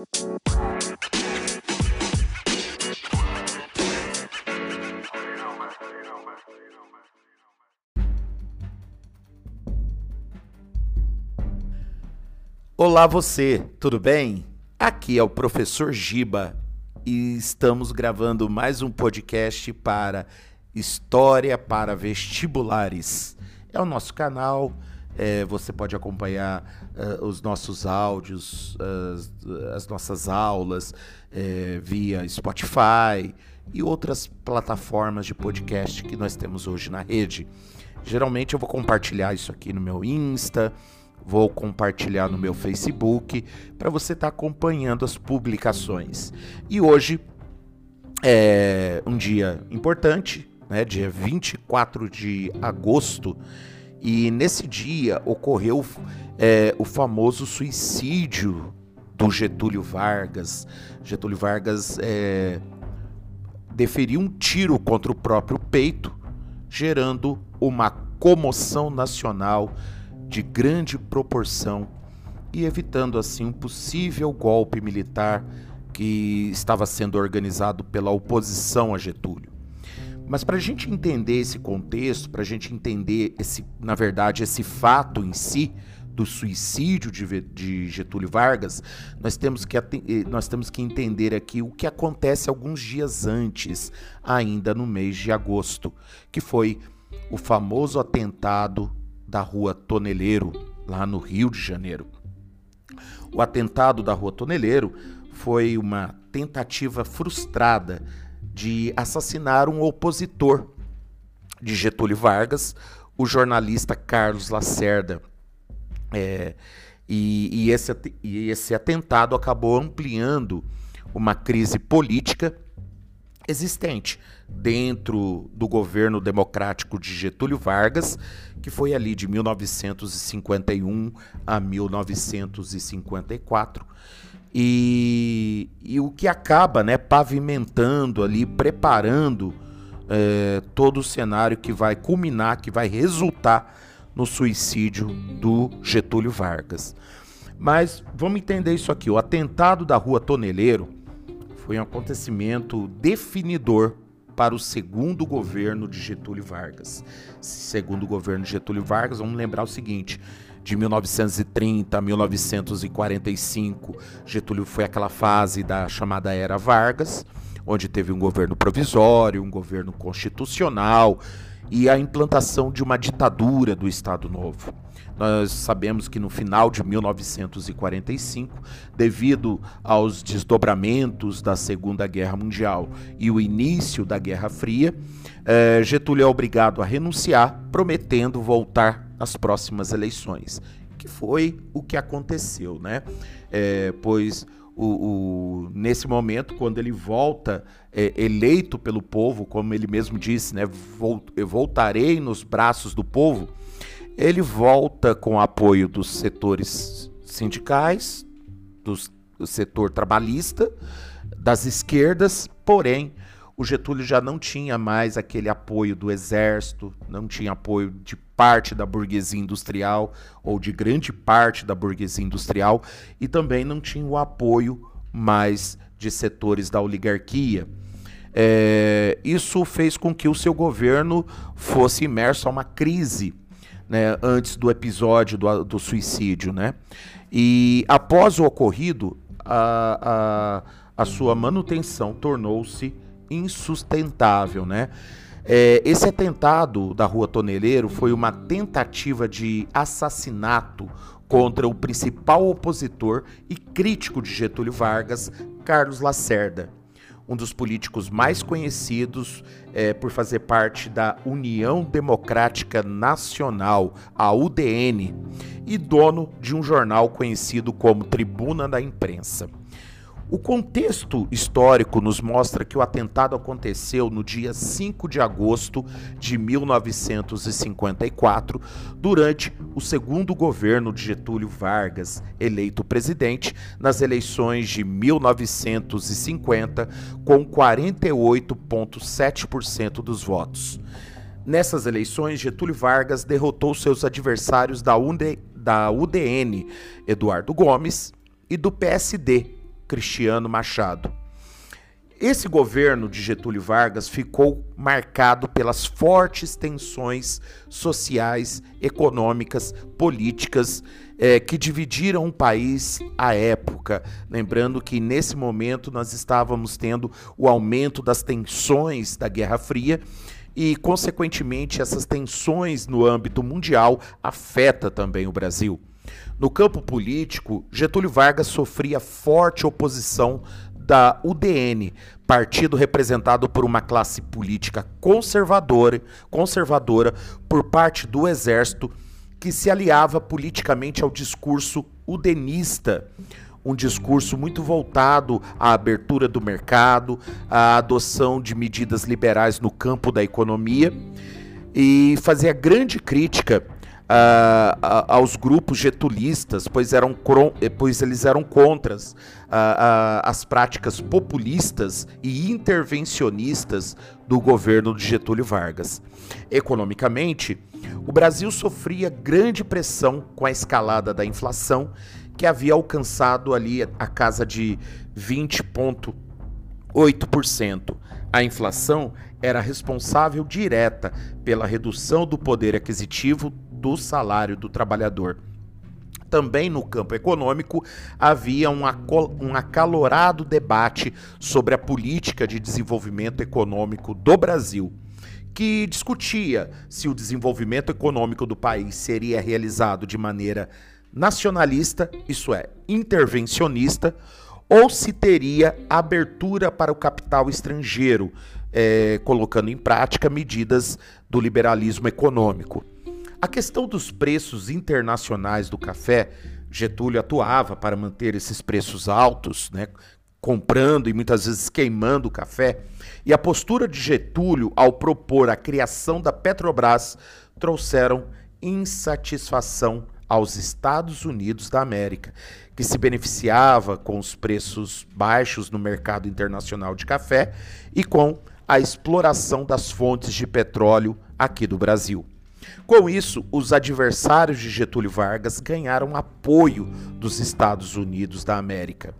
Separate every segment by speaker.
Speaker 1: Olá você, tudo bem? Aqui é o professor Giba e estamos gravando mais um podcast para História para Vestibulares. É o nosso canal, é, você pode acompanhar uh, os nossos áudios, as, as nossas aulas é, via Spotify e outras plataformas de podcast que nós temos hoje na rede. Geralmente eu vou compartilhar isso aqui no meu Insta, vou compartilhar no meu Facebook para você estar tá acompanhando as publicações. E hoje é um dia importante, né, dia 24 de agosto, e nesse dia ocorreu é, o famoso suicídio do Getúlio Vargas. Getúlio Vargas é, deferiu um tiro contra o próprio peito, gerando uma comoção nacional de grande proporção e evitando assim um possível golpe militar que estava sendo organizado pela oposição a Getúlio. Mas para a gente entender esse contexto, para a gente entender esse, na verdade, esse fato em si do suicídio de, de Getúlio Vargas, nós temos, que, eh, nós temos que entender aqui o que acontece alguns dias antes, ainda no mês de agosto, que foi o famoso atentado da Rua Toneleiro, lá no Rio de Janeiro. O atentado da Rua Toneleiro foi uma tentativa frustrada de assassinar um opositor de Getúlio Vargas, o jornalista Carlos Lacerda. É, e, e, esse, e esse atentado acabou ampliando uma crise política existente dentro do governo democrático de Getúlio Vargas, que foi ali de 1951 a 1954. E, e o que acaba né, pavimentando ali, preparando é, todo o cenário que vai culminar, que vai resultar no suicídio do Getúlio Vargas. Mas vamos entender isso aqui: o atentado da Rua Toneleiro foi um acontecimento definidor para o segundo governo de Getúlio Vargas. Segundo governo de Getúlio Vargas, vamos lembrar o seguinte: de 1930 a 1945, Getúlio foi aquela fase da chamada Era Vargas, onde teve um governo provisório, um governo constitucional e a implantação de uma ditadura do Estado Novo. Nós sabemos que no final de 1945, devido aos desdobramentos da Segunda Guerra Mundial e o início da Guerra Fria, eh, Getúlio é obrigado a renunciar, prometendo voltar nas próximas eleições, que foi o que aconteceu, né? É, pois o, o, nesse momento, quando ele volta é, eleito pelo povo, como ele mesmo disse, né, eu voltarei nos braços do povo, ele volta com apoio dos setores sindicais, do setor trabalhista, das esquerdas, porém o Getúlio já não tinha mais aquele apoio do exército, não tinha apoio de parte da burguesia industrial ou de grande parte da burguesia industrial e também não tinha o apoio mais de setores da oligarquia. É, isso fez com que o seu governo fosse imerso a uma crise né, antes do episódio do, do suicídio. Né? E após o ocorrido, a, a, a sua manutenção tornou-se insustentável. Né? É, esse atentado da Rua Toneleiro foi uma tentativa de assassinato contra o principal opositor e crítico de Getúlio Vargas, Carlos Lacerda um dos políticos mais conhecidos é, por fazer parte da União Democrática Nacional, a UDN, e dono de um jornal conhecido como Tribuna da Imprensa. O contexto histórico nos mostra que o atentado aconteceu no dia 5 de agosto de 1954, durante o segundo governo de Getúlio Vargas, eleito presidente nas eleições de 1950, com 48,7% dos votos. Nessas eleições, Getúlio Vargas derrotou seus adversários da, UD, da UDN, Eduardo Gomes, e do PSD, Cristiano Machado. Esse governo de Getúlio Vargas ficou marcado pelas fortes tensões sociais, econômicas, políticas eh, que dividiram o país à época. Lembrando que nesse momento nós estávamos tendo o aumento das tensões da Guerra Fria e, consequentemente, essas tensões no âmbito mundial afeta também o Brasil. No campo político, Getúlio Vargas sofria forte oposição da UDN, partido representado por uma classe política conservadora, conservadora por parte do exército que se aliava politicamente ao discurso udenista, um discurso muito voltado à abertura do mercado, à adoção de medidas liberais no campo da economia e fazia grande crítica uh, aos grupos getulistas, pois, eram, pois eles eram contra uh, as práticas populistas e intervencionistas do governo de Getúlio Vargas. Economicamente, o Brasil sofria grande pressão com a escalada da inflação, que havia alcançado ali a casa de 20,8%. A inflação era responsável direta pela redução do poder aquisitivo do salário do trabalhador. Também no campo econômico havia um, um acalorado debate sobre a política de desenvolvimento econômico do Brasil que discutia se o desenvolvimento econômico do país seria realizado de maneira nacionalista, isso é, intervencionista, ou se teria abertura para o capital estrangeiro, é, colocando em prática medidas do liberalismo econômico. A questão dos preços internacionais do café, Getúlio atuava para manter esses preços altos, né, comprando e muitas vezes queimando o café. E a postura de Getúlio ao propor a criação da Petrobras trouxeram insatisfação aos Estados Unidos da América, que se beneficiava com os preços baixos no mercado internacional de café e com a exploração das fontes de petróleo aqui do Brasil. Com isso, os adversários de Getúlio Vargas ganharam apoio dos Estados Unidos da América.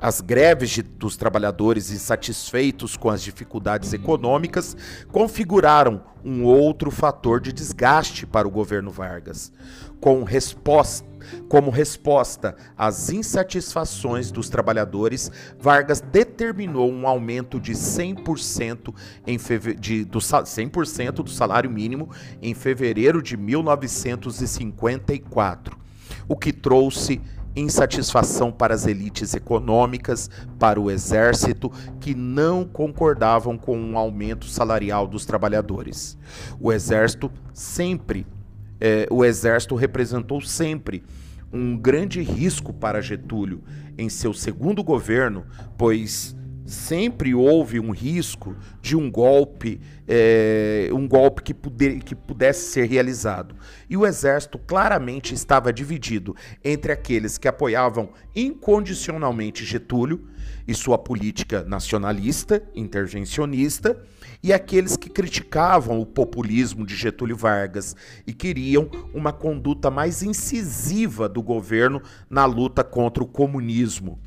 Speaker 1: As greves de, dos trabalhadores insatisfeitos com as dificuldades econômicas configuraram um outro fator de desgaste para o governo Vargas. Com resposta como resposta às insatisfações dos trabalhadores, Vargas determinou um aumento de 100%, em de, do, 100 do salário mínimo em fevereiro de 1954, o que trouxe insatisfação para as elites econômicas, para o exército, que não concordavam com um aumento salarial dos trabalhadores. O exército sempre é, o exército representou sempre um grande risco para Getúlio em seu segundo governo, pois sempre houve um risco de um golpe, é, um golpe que, puder, que pudesse ser realizado. E o exército claramente estava dividido entre aqueles que apoiavam incondicionalmente Getúlio e sua política nacionalista, intervencionista, e aqueles que criticavam o populismo de Getúlio Vargas e queriam uma conduta mais incisiva do governo na luta contra o comunismo.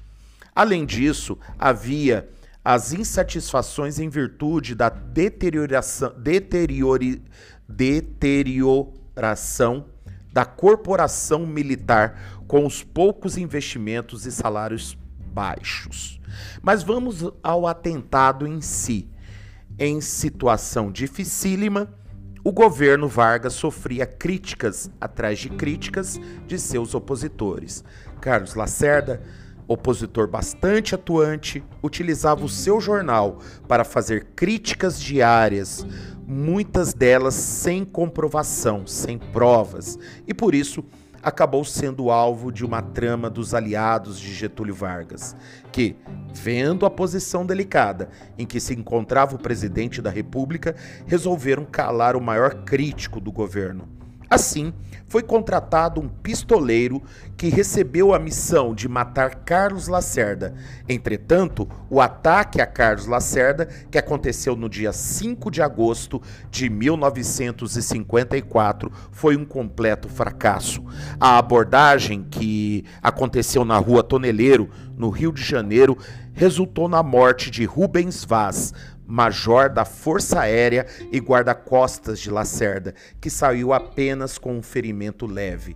Speaker 1: Além disso, havia as insatisfações em virtude da deterioração, deteriori, deterioração da corporação militar com os poucos investimentos e salários baixos. Mas vamos ao atentado em si. Em situação dificílima, o governo Vargas sofria críticas atrás de críticas de seus opositores. Carlos Lacerda, opositor bastante atuante, utilizava o seu jornal para fazer críticas diárias, muitas delas sem comprovação, sem provas, e por isso acabou sendo alvo de uma trama dos aliados de Getúlio Vargas, que, vendo a posição delicada em que se encontrava o presidente da República, resolveram calar o maior crítico do governo. Assim, foi contratado um pistoleiro que recebeu a missão de matar Carlos Lacerda. Entretanto, o ataque a Carlos Lacerda, que aconteceu no dia 5 de agosto de 1954, foi um completo fracasso. A abordagem que aconteceu na rua Toneleiro, no Rio de Janeiro, resultou na morte de Rubens Vaz, major da Força Aérea e guarda-costas de Lacerda, que saiu apenas com um ferimento leve.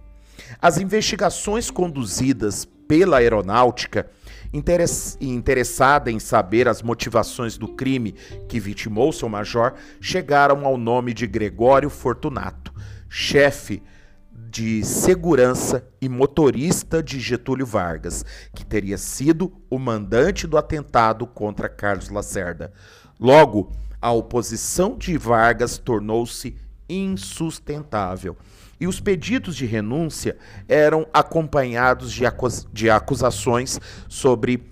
Speaker 1: As investigações conduzidas pela aeronáutica, interessada em saber as motivações do crime que vitimou seu major, chegaram ao nome de Gregório Fortunato, chefe de segurança e motorista de Getúlio Vargas, que teria sido o mandante do atentado contra Carlos Lacerda. Logo, a oposição de Vargas tornou-se insustentável e os pedidos de renúncia eram acompanhados de, acus de acusações sobre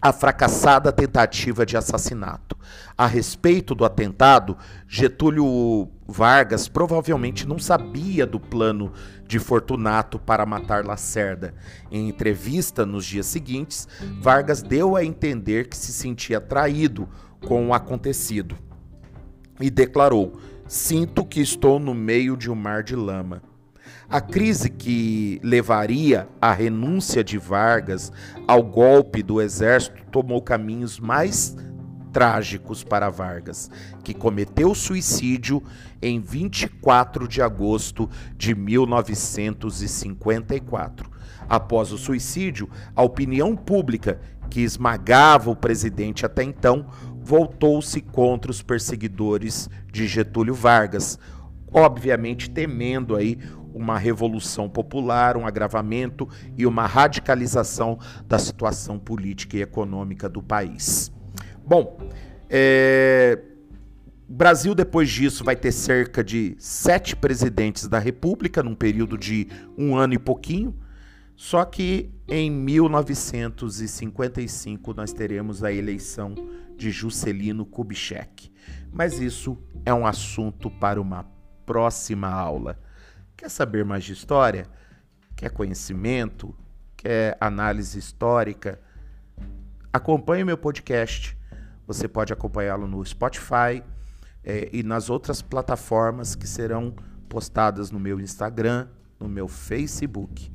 Speaker 1: a fracassada tentativa de assassinato. A respeito do atentado, Getúlio Vargas provavelmente não sabia do plano de Fortunato para matar Lacerda. Em entrevista nos dias seguintes, Vargas deu a entender que se sentia traído com o acontecido e declarou: Sinto que estou no meio de um mar de lama. A crise que levaria à renúncia de Vargas ao golpe do exército tomou caminhos mais trágicos para Vargas, que cometeu suicídio em 24 de agosto de 1954. Após o suicídio, a opinião pública, que esmagava o presidente até então, voltou-se contra os perseguidores de Getúlio Vargas, obviamente temendo aí uma revolução popular, um agravamento e uma radicalização da situação política e econômica do país. Bom, é... Brasil depois disso vai ter cerca de sete presidentes da República num período de um ano e pouquinho. Só que em 1955 nós teremos a eleição de Juscelino Kubitschek. Mas isso é um assunto para uma próxima aula. Quer saber mais de história? Quer conhecimento? Quer análise histórica? Acompanhe meu podcast. Você pode acompanhá-lo no Spotify é, e nas outras plataformas que serão postadas no meu Instagram, no meu Facebook.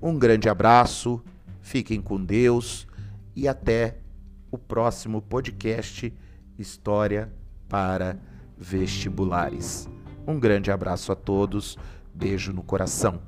Speaker 1: Um grande abraço, fiquem com Deus e até o próximo podcast História para Vestibulares. Um grande abraço a todos, beijo no coração.